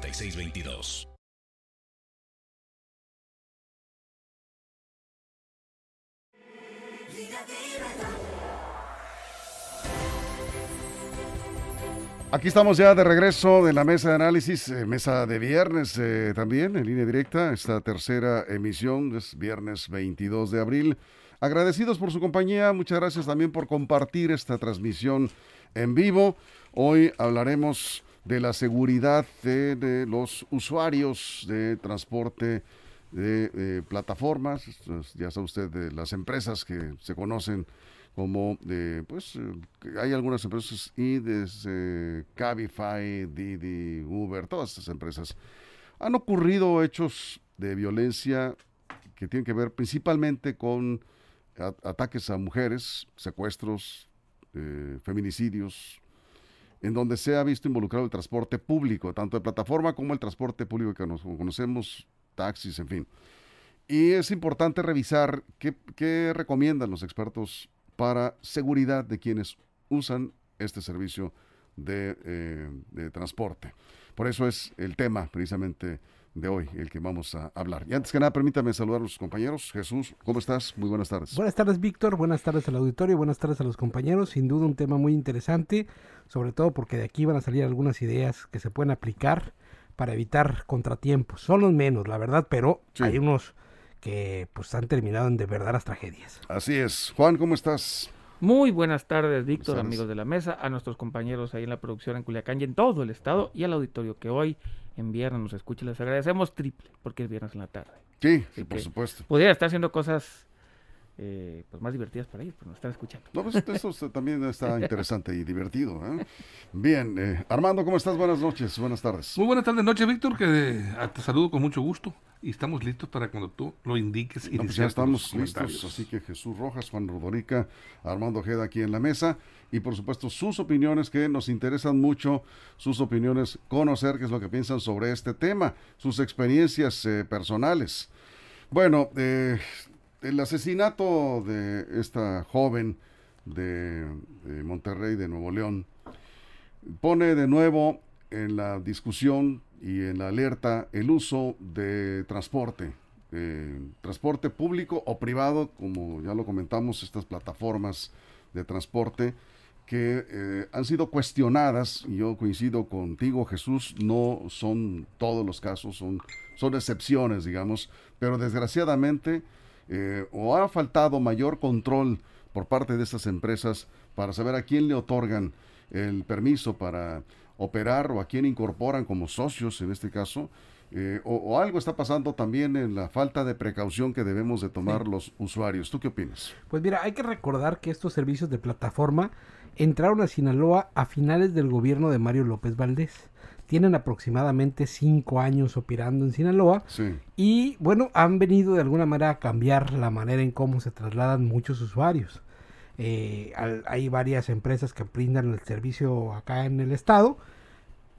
6622. Aquí estamos ya de regreso de la mesa de análisis, eh, mesa de viernes eh, también, en línea directa, esta tercera emisión, es viernes 22 de abril. Agradecidos por su compañía, muchas gracias también por compartir esta transmisión en vivo. Hoy hablaremos de la seguridad de, los usuarios de transporte de plataformas, ya sabe usted, de las empresas que se conocen como de, pues, eh, hay algunas empresas, y desde Cabify, Didi, Uber, todas estas empresas. Han ocurrido hechos de violencia que tienen que ver principalmente con ataques a mujeres, secuestros, eh, feminicidios, en donde se ha visto involucrado el transporte público, tanto de plataforma como el transporte público que nos conocemos, taxis, en fin. Y es importante revisar qué, recomiendan los expertos para seguridad de quienes usan este servicio de, eh, de transporte. Por eso es el tema precisamente de hoy, el que vamos a hablar. Y antes que nada, permítame saludar a los compañeros. Jesús, ¿cómo estás? Muy buenas tardes. Buenas tardes, Víctor. Buenas tardes al auditorio. Buenas tardes a los compañeros. Sin duda un tema muy interesante, sobre todo porque de aquí van a salir algunas ideas que se pueden aplicar para evitar contratiempos. Son los menos, la verdad, pero hay unos que pues han terminado en de verdaderas tragedias. Así es. Juan, ¿cómo estás? Muy buenas tardes, Víctor, amigos de la mesa, a nuestros compañeros ahí en la producción en Culiacán y en todo el estado y al auditorio que hoy en viernes nos escucha. Les agradecemos triple porque es viernes en la tarde. Sí, por supuesto. Pudiera estar haciendo cosas eh, pues más divertidas para ellos, pero nos están escuchando. No, pues eso también está interesante y divertido. ¿eh? Bien, eh, Armando, ¿cómo estás? Buenas noches, buenas tardes. Muy buenas tardes, noche, Víctor, que te saludo con mucho gusto y estamos listos para cuando tú lo indiques. y pues ya estamos listos, así que Jesús Rojas, Juan Rodorica, Armando Ojeda aquí en la mesa y por supuesto sus opiniones que nos interesan mucho, sus opiniones, conocer qué es lo que piensan sobre este tema, sus experiencias personales. Bueno, eh, el asesinato de esta joven de, Monterrey, de Nuevo León, pone de nuevo en la discusión y en la alerta el uso de transporte, eh, transporte público o privado, como ya lo comentamos, estas plataformas de transporte que eh, han sido cuestionadas, y yo coincido contigo Jesús, no son todos los casos, son, son excepciones, digamos, pero desgraciadamente eh, o ha faltado mayor control por parte de estas empresas para saber a quién le otorgan el permiso para operar o a quién incorporan como socios en este caso. Eh, o, algo está pasando también en la falta de precaución que debemos de tomar los usuarios. ¿Tú qué opinas? Pues mira, hay que recordar que estos servicios de plataforma entraron a Sinaloa a finales del gobierno de Mario López Valdés tienen aproximadamente cinco años operando en Sinaloa y bueno, han venido de alguna manera a cambiar la manera en cómo se trasladan muchos usuarios. Eh, hay varias empresas que brindan el servicio acá en el estado,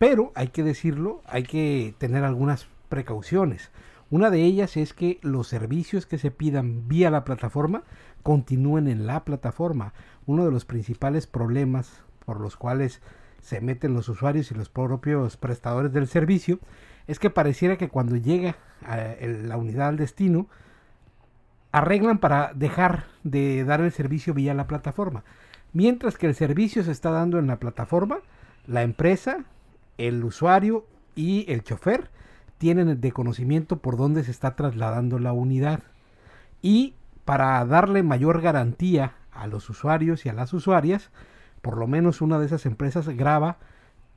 pero hay que decirlo, hay que tener algunas precauciones. Una de ellas es que los servicios que se pidan vía la plataforma continúen en la plataforma. Uno de los principales problemas por los cuales se meten los usuarios y los propios prestadores del servicio, es que pareciera que cuando llega la unidad al destino, arreglan para dejar de dar el servicio vía la plataforma. Mientras que el servicio se está dando en la plataforma, la empresa, el usuario y el chofer tienen de conocimiento por dónde se está trasladando la unidad. Y para darle mayor garantía a los usuarios y a las usuarias, por lo menos una de esas empresas graba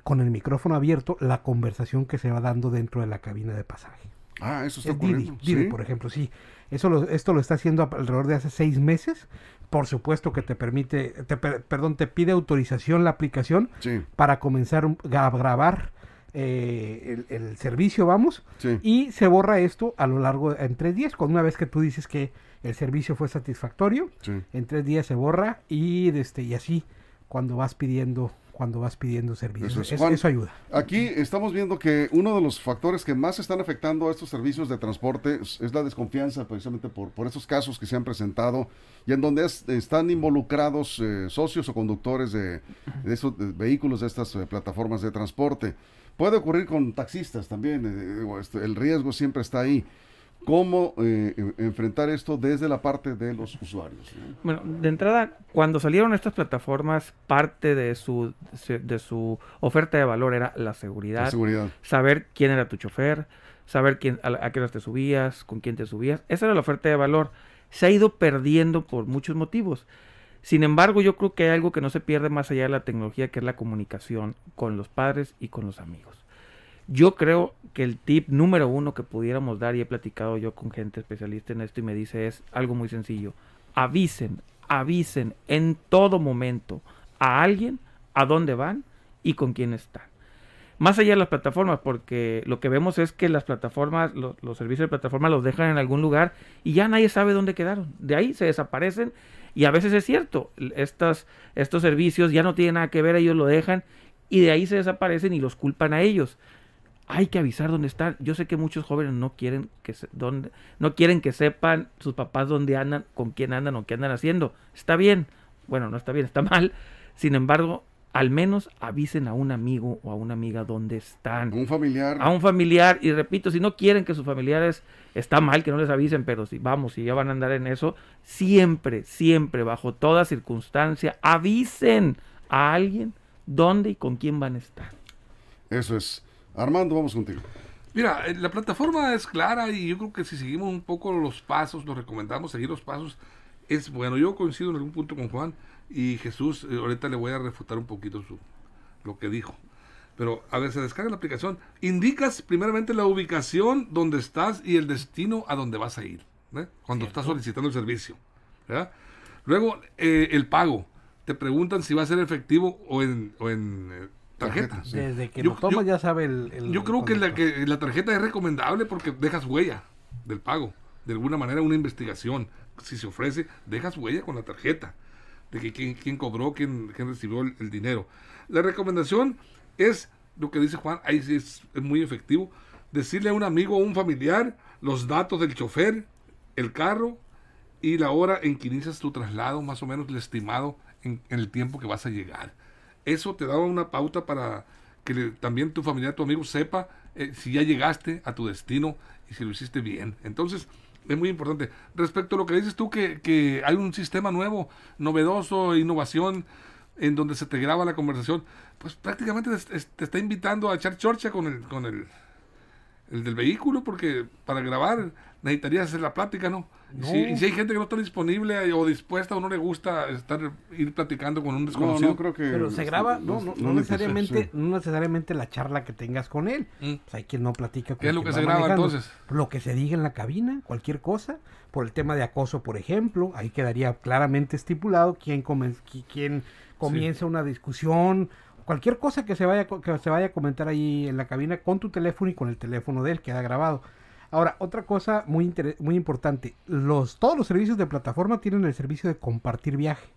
con el micrófono abierto la conversación que se va dando dentro de la cabina de pasaje. Ah, eso está ocurriendo. Didi, por ejemplo, sí. Eso lo, esto lo está haciendo alrededor de hace seis meses. Por supuesto que te permite, te, perdón, te pide autorización la aplicación para comenzar a grabar eh, el, servicio, vamos, y se borra esto a lo largo de, en tres días, con una vez que tú dices que el servicio fue satisfactorio, en tres días se borra y, este, y así cuando vas pidiendo cuando vas pidiendo servicios. Eso, ayuda. Aquí estamos viendo que uno de los factores que más están afectando a estos servicios de transporte es, la desconfianza, precisamente por, por estos casos que se han presentado y en donde están involucrados eh, socios o conductores de, esos vehículos de estas eh, plataformas de transporte. Puede ocurrir con taxistas también, eh, este, el riesgo siempre está ahí cómo eh, enfrentar esto desde la parte de los usuarios. Bueno, de entrada, cuando salieron estas plataformas, parte de su, de su oferta de valor era la seguridad, seguridad. saber quién era tu chofer, saber quién, a, qué horas te subías, con quién te subías. Esa era la oferta de valor. Se ha ido perdiendo por muchos motivos. Sin embargo, yo creo que hay algo que no se pierde más allá de la tecnología, que es la comunicación con los padres y con los amigos. Yo creo que el tip número uno que pudiéramos dar, y he platicado yo con gente especialista en esto y me dice es algo muy sencillo. Avisen, avisen en todo momento a alguien a dónde van y con quién están. Más allá de las plataformas, porque lo que vemos es que las plataformas, los, servicios de plataforma los dejan en algún lugar y ya nadie sabe dónde quedaron. De ahí se desaparecen y a veces es cierto, estas, estos servicios ya no tienen nada que ver, ellos lo dejan y de ahí se desaparecen y los culpan a ellos hay que avisar dónde están. Yo sé que muchos jóvenes no quieren que se, dónde, no quieren que sepan sus papás dónde andan, con quién andan o qué andan haciendo. Está bien. Bueno, no está bien, está mal. Sin embargo, al menos avisen a un amigo o a una amiga dónde están. Un familiar. A un familiar. Y repito, si no quieren que sus familiares, está mal que no les avisen, pero si vamos, si ya van a andar en eso, siempre, siempre, bajo toda circunstancia, avisen a alguien dónde y con quién van a estar. Eso es. Armando, vamos contigo. Mira, eh, la plataforma es clara y yo creo que si seguimos un poco los pasos, nos recomendamos seguir los pasos, es bueno. Yo coincido en algún punto con Juan y Jesús, eh, ahorita le voy a refutar un poquito su, lo que dijo. Pero, a ver, se descarga la aplicación. Indicas primeramente la ubicación donde estás y el destino a donde vas a ir, ¿eh? cuando estás solicitando el servicio. Luego, el pago. Te preguntan si va a ser efectivo o en, o en tarjeta. Desde que lo tomas ya sabe el, Yo creo que la, que la tarjeta es recomendable porque dejas huella del pago. De alguna manera una investigación. Si se ofrece, dejas huella con la tarjeta. De que quién, quién cobró, quién, quién recibió el, dinero. La recomendación es lo que dice Juan, ahí sí es, muy efectivo. Decirle a un amigo o un familiar los datos del chofer, el carro y la hora en que inicias tu traslado, más o menos el estimado en el tiempo que vas a llegar eso te daba una pauta para que también tu familia, tu amigo sepa eh, si ya llegaste a tu destino y si lo hiciste bien. Entonces, es muy importante. Respecto a lo que dices tú, que, que hay un sistema nuevo, novedoso, innovación, en donde se te graba la conversación, pues prácticamente te, está invitando a echar chorcha con el, con el, el del vehículo, porque para grabar necesitarías hacer la plática, ¿no? Y si hay gente que no está disponible o dispuesta o no le gusta estar ir platicando con un desconocido. No, creo que pero se graba, no, no, necesariamente, no necesariamente la charla que tengas con él. Mm. Pues hay quien no platica con ¿Qué es lo que se graba entonces? Lo que se diga en la cabina, cualquier cosa, por el tema de acoso, por ejemplo, ahí quedaría claramente estipulado quién, quién comienza una discusión, cualquier cosa que se vaya que se vaya a comentar ahí en la cabina con tu teléfono y con el teléfono de él queda grabado. Ahora, otra cosa muy, muy importante, todos los servicios de plataforma tienen el servicio de compartir viaje.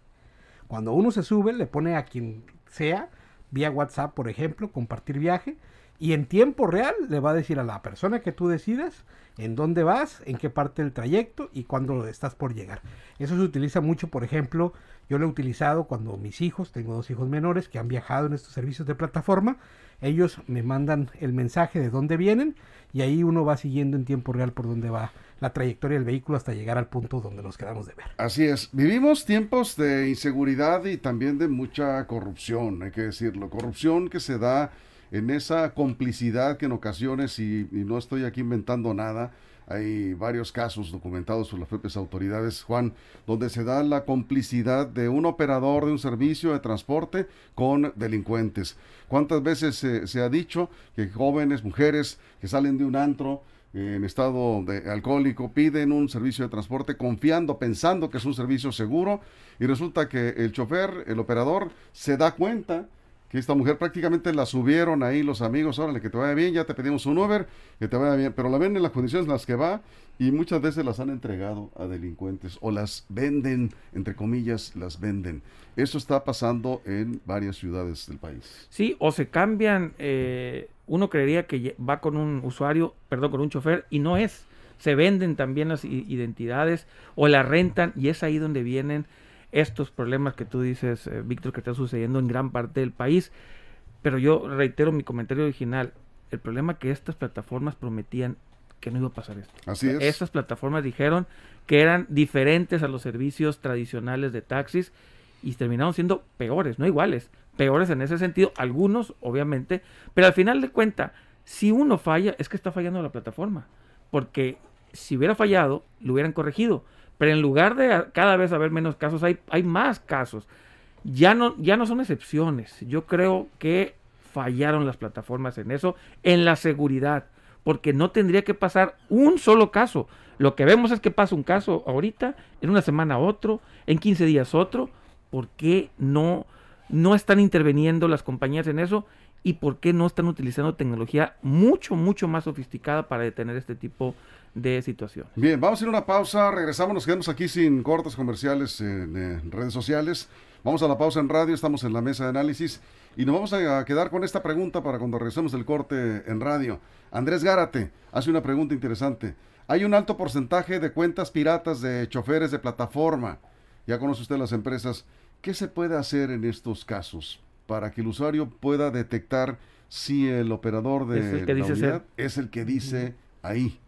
Cuando uno se sube, le pone a quien sea, vía WhatsApp, por ejemplo, compartir viaje, y en tiempo real le va a decir a la persona que tú decidas en dónde vas, en qué parte del trayecto y cuándo estás por llegar. Eso se utiliza mucho, por ejemplo, yo lo he utilizado cuando mis hijos, tengo dos hijos menores que han viajado en estos servicios de plataforma, ellos me mandan el mensaje de dónde vienen y ahí uno va siguiendo en tiempo real por dónde va la trayectoria del vehículo hasta llegar al punto donde nos quedamos de ver. Así es, vivimos tiempos de inseguridad y también de mucha corrupción, hay que decirlo, corrupción que se da en esa complicidad que en ocasiones, y, no estoy aquí inventando nada, hay varios casos documentados por las propias autoridades, Juan, donde se da la complicidad de un operador de un servicio de transporte con delincuentes. ¿Cuántas veces se, ha dicho que jóvenes, mujeres que salen de un antro, en estado de alcohólico piden un servicio de transporte confiando, pensando que es un servicio seguro y resulta que el chofer, el operador, se da cuenta que esta mujer prácticamente la subieron ahí los amigos, órale, que te vaya bien, ya te pedimos un Uber, que te vaya bien, pero la ven en las condiciones en las que va y muchas veces las han entregado a delincuentes o las venden, entre comillas, las venden. Eso está pasando en varias ciudades del país. Sí, o se cambian, eh, uno creería que va con un usuario, perdón, con un chofer y no es. Se venden también las identidades o la rentan y es ahí donde vienen estos problemas que tú dices, eh, Víctor, que están sucediendo en gran parte del país. Pero yo reitero mi comentario original, el problema que estas plataformas prometían que no iba a pasar esto. Así es. Estas plataformas dijeron que eran diferentes a los servicios tradicionales de taxis y terminaron siendo peores, no iguales, peores en ese sentido, algunos obviamente, pero al final de cuenta, si uno falla, es que está fallando la plataforma, porque si hubiera fallado, lo hubieran corregido, pero en lugar de cada vez haber menos casos, hay, hay más casos. Ya no, ya no son excepciones. Yo creo que fallaron las plataformas en eso, en la seguridad, porque no tendría que pasar un solo caso. Lo que vemos es que pasa un caso ahorita, en una semana otro, en 15 días otro. ¿Por qué no, no están interviniendo las compañías en eso? ¿Y por qué no están utilizando tecnología mucho, mucho más sofisticada para detener este tipo de situación. Bien, vamos a ir a una pausa, regresamos, nos quedamos aquí sin cortes comerciales en, redes sociales. Vamos a la pausa en radio, estamos en la mesa de análisis y nos vamos a quedar con esta pregunta para cuando regresemos del corte en radio. Andrés Gárate hace una pregunta interesante. Hay un alto porcentaje de cuentas piratas de choferes de plataforma. Ya conoce usted las empresas. ¿Qué se puede hacer en estos casos para que el usuario pueda detectar si el operador de es el que dice es el que dice ahí?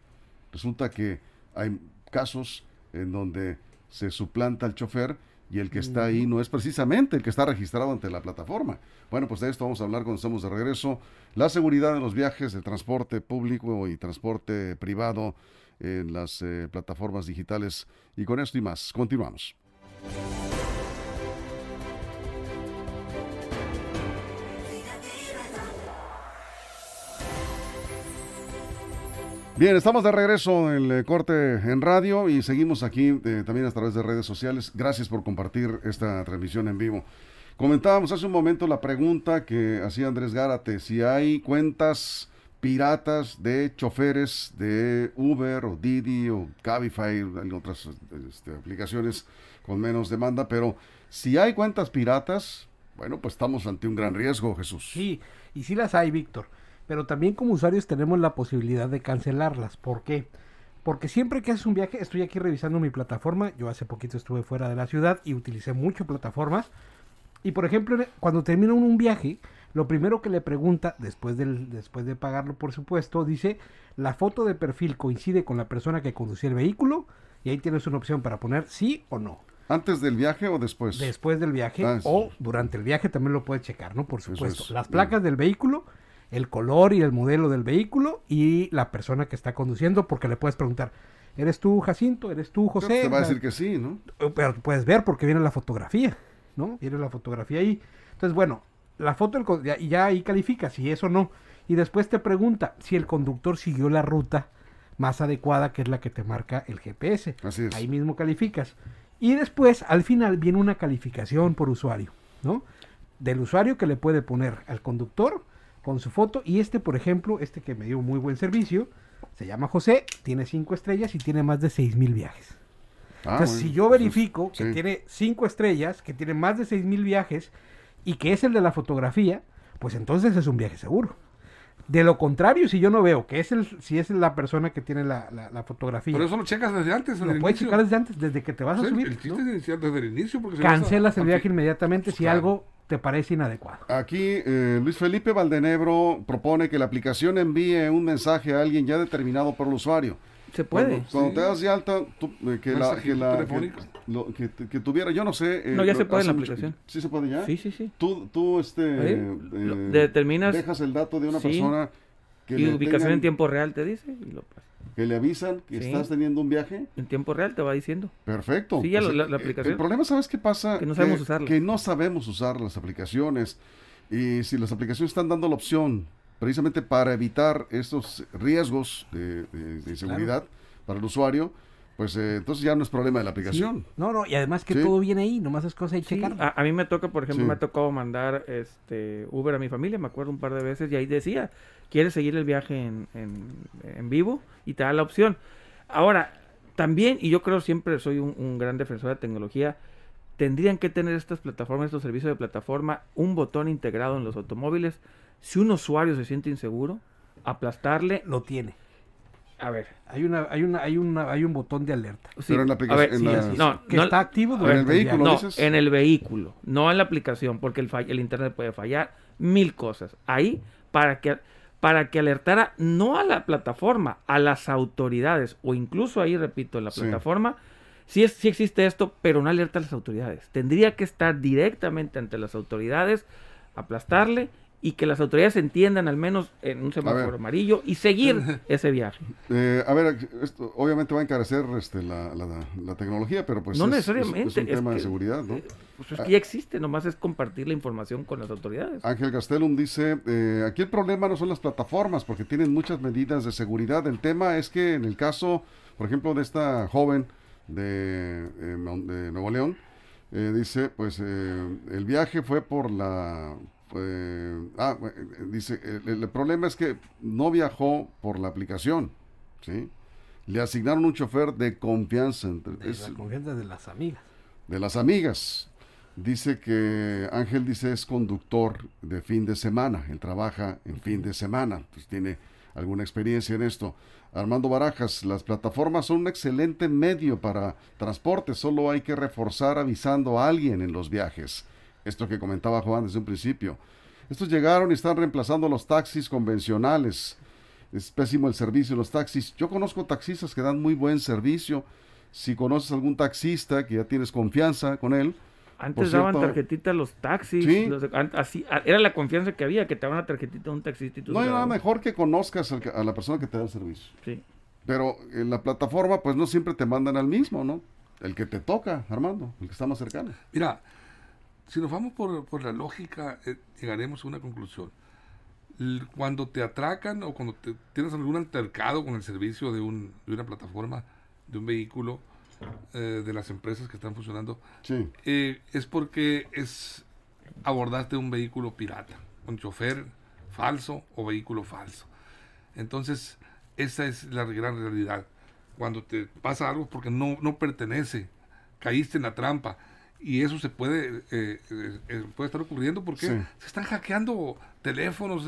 Resulta que hay casos en donde se suplanta al chofer y el que está ahí no es precisamente el que está registrado ante la plataforma. Bueno, pues de esto vamos a hablar cuando estemos de regreso. La seguridad en los viajes de transporte público y transporte privado en las eh, plataformas digitales. Y con esto y más, continuamos. Bien, estamos de regreso en el corte en radio y seguimos aquí eh, también a través de redes sociales. Gracias por compartir esta transmisión en vivo. Comentábamos hace un momento la pregunta que hacía Andrés Gárate, si hay cuentas piratas de choferes de Uber o Didi o Cabify, en otras este, aplicaciones con menos demanda, pero si hay cuentas piratas, bueno, pues estamos ante un gran riesgo, Jesús. Sí, y sí las hay, Víctor pero también como usuarios tenemos la posibilidad de cancelarlas. ¿Por qué? Porque siempre que haces un viaje, estoy aquí revisando mi plataforma, yo hace poquito estuve fuera de la ciudad y utilicé mucho plataformas. Y por ejemplo, cuando termina un viaje, lo primero que le pregunta, después, del, después de pagarlo por supuesto, dice, la foto de perfil coincide con la persona que conducía el vehículo y ahí tienes una opción para poner sí o no. ¿Antes del viaje o después? Después del viaje ah, o durante el viaje también lo puedes checar, ¿no? Por supuesto. Las placas del vehículo el color y el modelo del vehículo y la persona que está conduciendo, porque le puedes preguntar, ¿eres tú Jacinto? ¿Eres tú José? Te va a decir que sí, ¿no? Pero puedes ver porque viene la fotografía, ¿no? Viene la fotografía ahí. Entonces, bueno, la foto y ya ahí califica si es o no. Y después te pregunta si el conductor siguió la ruta más adecuada, que es la que te marca el GPS. Así es. Ahí mismo calificas. Y después, al final, viene una calificación por usuario, ¿no? Del usuario que le puede poner al conductor con su foto. Y este, por ejemplo, este que me dio muy buen servicio, se llama José, tiene cinco estrellas y tiene más de seis mil viajes. Ah, Entonces, si yo verifico que tiene cinco estrellas, que tiene más de seis mil viajes y que es el de la fotografía, pues entonces es un viaje seguro. De lo contrario, si yo no veo que es el, si es la persona que tiene la, la, fotografía. Pero eso lo checas desde antes. Lo puedes checar desde antes, desde que te vas a subir. El chiste es iniciar desde el inicio. Porque Cancelas el viaje inmediatamente si algo te parece inadecuado. Aquí eh, Luis Felipe Valdenebro propone que la aplicación envíe un mensaje a alguien ya determinado por el usuario. Se puede. Cuando, te das de alta, eh, que, la, que, la, que, tuviera, yo no sé. Eh, no, ya se puede en la aplicación. ¿Sí se puede ya? Sí, sí, sí. Tú, tú este, determinas. Dejas el dato de una persona. Que y ubicación en tiempo real te dice y lo pasa que le avisan que estás teniendo un viaje. En tiempo real te va diciendo. Perfecto. Sí, ya pues, la, eh, aplicación. El problema, ¿sabes qué pasa? Que no sabemos usarlas. Que no sabemos usar las aplicaciones. Y si las aplicaciones están dando la opción precisamente para evitar estos riesgos de, seguridad para el usuario, pues eh, entonces ya no es problema de la aplicación. No, no, y además que todo viene ahí, nomás es cosa de checar. A, mí me toca, por ejemplo, me ha tocado mandar este Uber a mi familia, me acuerdo un par de veces, y ahí decía, ¿quieres seguir el viaje en, en, vivo? Y te da la opción. Ahora, también, y yo creo siempre soy un, gran defensor de tecnología, tendrían que tener estas plataformas, estos servicios de plataforma, un botón integrado en los automóviles. Si un usuario se siente inseguro, aplastarle. Lo tiene. A ver. Hay una, hay una, hay una, hay un botón de alerta. Pero en la aplicación. no, que está activo en el vehículo. No, en el vehículo, no en la aplicación, porque el, el internet puede fallar, mil cosas. Ahí para que para que alertara no a la plataforma, a las autoridades, o incluso ahí, repito, en la plataforma, sí, es, sí existe esto, pero no alerta a las autoridades. Tendría que estar directamente ante las autoridades, aplastarle y que las autoridades entiendan al menos en un semáforo amarillo y seguir ese viaje. Eh, a ver, esto obviamente va a encarecer este, la, la, tecnología, pero pues no necesariamente. Es, un tema de seguridad, ¿no? Eh, pues es que ya existe, nomás es compartir la información con las autoridades. Ángel Gastelum dice, eh, aquí el problema no son las plataformas, porque tienen muchas medidas de seguridad. El tema es que en el caso, por ejemplo, de esta joven de, de Nuevo León, dice, pues el viaje fue por la ah, eh, dice, el, problema es que no viajó por la aplicación, ¿sí? Le asignaron un chofer de confianza. Entre, de la confianza de las amigas. De las amigas. Dice que Ángel dice es conductor de fin de semana, él trabaja en fin de semana, pues tiene alguna experiencia en esto. Armando Barajas, las plataformas son un excelente medio para transporte, solo hay que reforzar avisando a alguien en los viajes. Esto que comentaba Juan desde un principio. Estos llegaron y están reemplazando los taxis convencionales. Es pésimo el servicio de los taxis. Yo conozco taxistas que dan muy buen servicio. Si conoces algún taxista que ya tienes confianza con él. Antes daban tarjetita a los taxis. ¿Sí? así, era la confianza que había, que te daban una tarjetita a un taxista. no hay nada mejor que conozcas a la persona que te da el servicio. Sí. Pero en la plataforma, pues no siempre te mandan al mismo, ¿no? El que te toca, Armando, el que está más cercano. Mira, si nos vamos por, la lógica, eh, llegaremos a una conclusión. cuando te atracan o cuando te, tienes algún altercado con el servicio de, un, de una plataforma, de un vehículo, eh, de las empresas que están funcionando, eh, es porque es abordaste un vehículo pirata, un chofer falso o vehículo falso. Entonces, esa es la gran realidad. Cuando te pasa algo porque no, no pertenece, caíste en la trampa, y eso se puede eh, eh, eh, puede estar ocurriendo porque se están hackeando teléfonos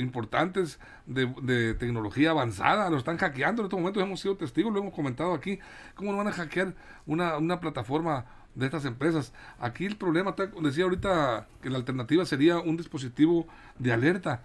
importantes de, tecnología avanzada, lo están hackeando. En estos momentos hemos sido testigos, lo hemos comentado aquí, cómo no van a hackear una, una plataforma de estas empresas. Aquí el problema, decía ahorita que la alternativa sería un dispositivo de alerta.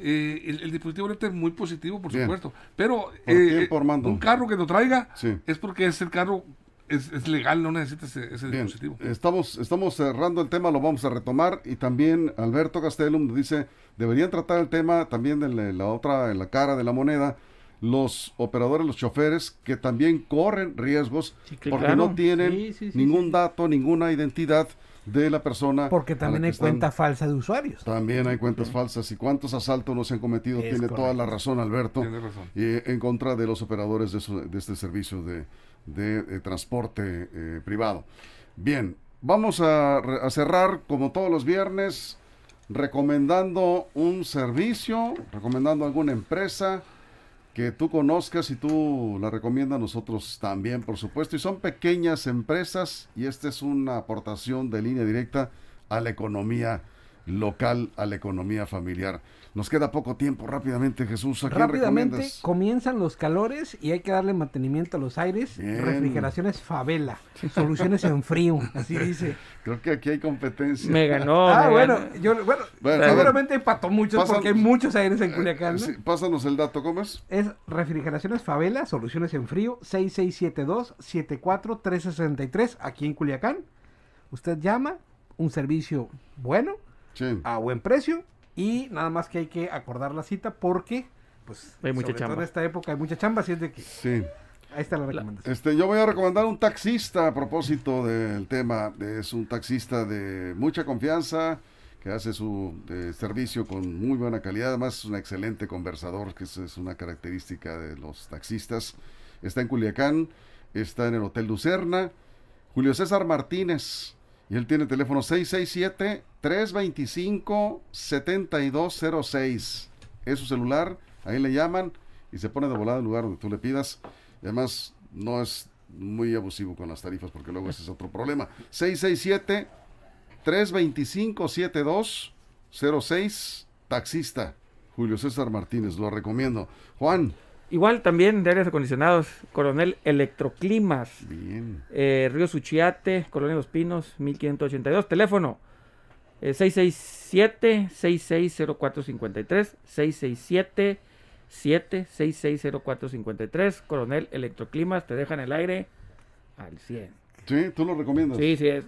el, dispositivo alerta es muy positivo, por supuesto, pero un carro que lo traiga es porque es el carro es, legal, no necesita ese, dispositivo. Estamos, estamos cerrando el tema, lo vamos a retomar. Y también Alberto Castellum dice, deberían tratar el tema también de la otra, en la cara de la moneda, los operadores, los choferes, que también corren riesgos porque no tienen ningún dato, ninguna identidad de la persona. Porque también hay cuenta falsa de usuarios. También hay cuentas falsas. ¿Y cuántos asaltos no se han cometido? Tiene toda la razón, Alberto. Tiene razón. Y en contra de los operadores de, de este servicio de, de, transporte eh, privado. Bien, vamos a, cerrar como todos los viernes recomendando un servicio, recomendando alguna empresa que tú conozcas y tú la recomiendas nosotros también, por supuesto. Y son pequeñas empresas y esta es una aportación de línea directa a la economía local, a la economía familiar. Nos queda poco tiempo, rápidamente Jesús. ¿a rápidamente comienzan los calores y hay que darle mantenimiento a los aires. Refrigeraciones Favela, soluciones en frío, así dice. Creo que aquí hay competencia. Me ganó. Ah, bueno, yo, bueno, seguramente empató muchos porque hay muchos aires en Culiacán. ¿no? pásanos el dato, ¿cómo es? Es Refrigeraciones Favela, soluciones en frío, 6672-74363, aquí en Culiacán. Usted llama, un servicio bueno, a buen precio y nada más que hay que acordar la cita porque, pues, hay mucha chamba. en esta época hay mucha chamba, así es de que. Sí. Ahí está la recomendación. Este, yo voy a recomendar un taxista a propósito del tema. Es un taxista de mucha confianza que hace su eh, servicio con muy buena calidad. Además, es un excelente conversador, que es, es una característica de los taxistas. Está en Culiacán. está en el Hotel Lucerna. Julio César Martínez, y él tiene teléfono 667-325-7206. Es su celular, ahí le llaman y se pone de volada el lugar donde tú le pidas. además, no es muy abusivo con las tarifas porque luego ese es otro problema. 667-325-7206, taxista. Julio César Martínez, lo recomiendo. Juan. Igual también de aires acondicionados, Coronel Electroclimas. Bien. Eh, Río Suchiate, Colonia Los Pinos, 1582. Teléfono eh, 667-660453. 667-7660453. Coronel Electroclimas, te dejan el aire al 100. Sí, tú lo recomiendas. Sí, sí. eh,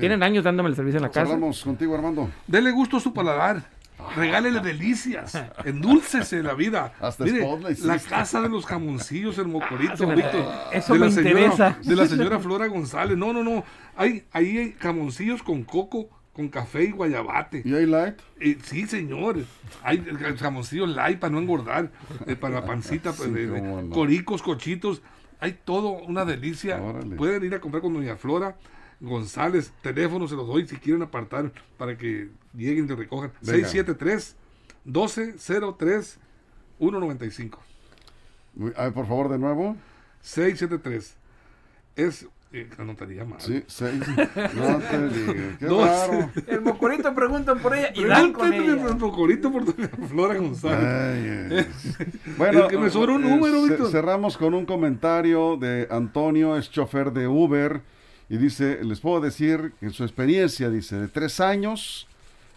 tienen años dándome el servicio en la casa. Vamos contigo, Armando. Dele gusto a su paladar. Regálele delicias, endúlcese la vida. Hasta Mire, la casa de los jamoncillos, el mocorito, Víctor. eso de la me señora, interesa. De la señora Flora González. No, no, no. Hay, ahí hay jamoncillos con coco, con café y guayabate. ¿Y hay light? Eh, sí, señor. Hay el jamoncillo light para no engordar, eh, para la pancita, pues, Sí, no. coricos, cochitos. Hay todo una delicia. Órale. Pueden ir a comprar con Doña Flora González. Teléfono se los doy si quieren apartar para que lleguen y te recojan. Venga. 673 1203 195. Muy- a ver, por favor, de nuevo. 673 es eh, anotaría más. Sí, seis. No te digo. Qué Dos. raro. El mocorito preguntan por ella y dan con ella. el mocorito por Flora González. Ay. Bueno, Es que me sobra un eh, número, Víctor. cerramos con un comentario de Antonio, es chofer de Uber, y dice, les puedo decir que en su experiencia, dice, de tres años,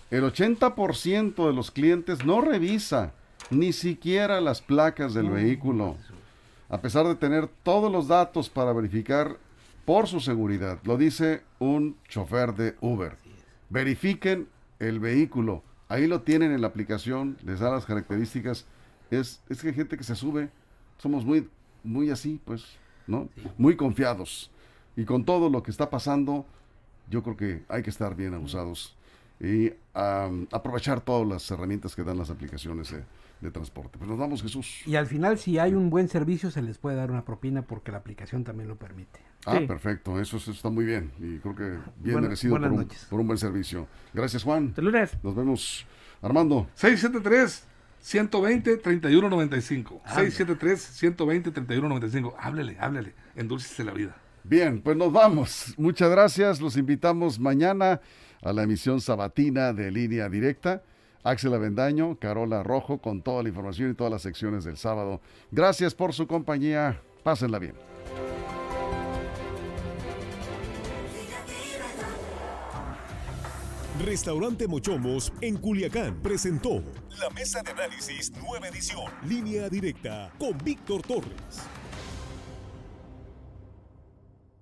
el 80% de los clientes no revisa ni siquiera las placas del vehículo, a pesar de tener todos los datos para verificar por su seguridad. Lo dice un chofer de Uber. Verifiquen el vehículo. Ahí lo tienen en la aplicación, les da las características. Es, es que hay gente que se sube, somos muy, muy así, pues, ¿no? Muy confiados. Y con todo lo que está pasando, yo creo que hay que estar bien abusados y am, aprovechar todas las herramientas que dan las aplicaciones de, de transporte. Pues nos vamos, Jesús. Y al final, si hay un buen servicio, se les puede dar una propina porque la aplicación también lo permite. Ah, Sí. perfecto, eso, eso está muy bien y creo que bien merecido por un, noches. por un buen servicio. Gracias, Juan. Hasta lunes. Nos vemos. Armando. 673 120 3195. Ah, 673 120 3195. Háblele, háblele. Endúlcese la vida. Bien, pues nos vamos. Muchas gracias. Los invitamos mañana a la emisión sabatina de Línea Directa. Axel Avendaño, Carola Rojo, con toda la información y todas las secciones del sábado. Gracias por su compañía. Pásenla bien. Restaurante Mochomos en Culiacán presentó la mesa de análisis nueva edición, línea directa con Víctor Torres.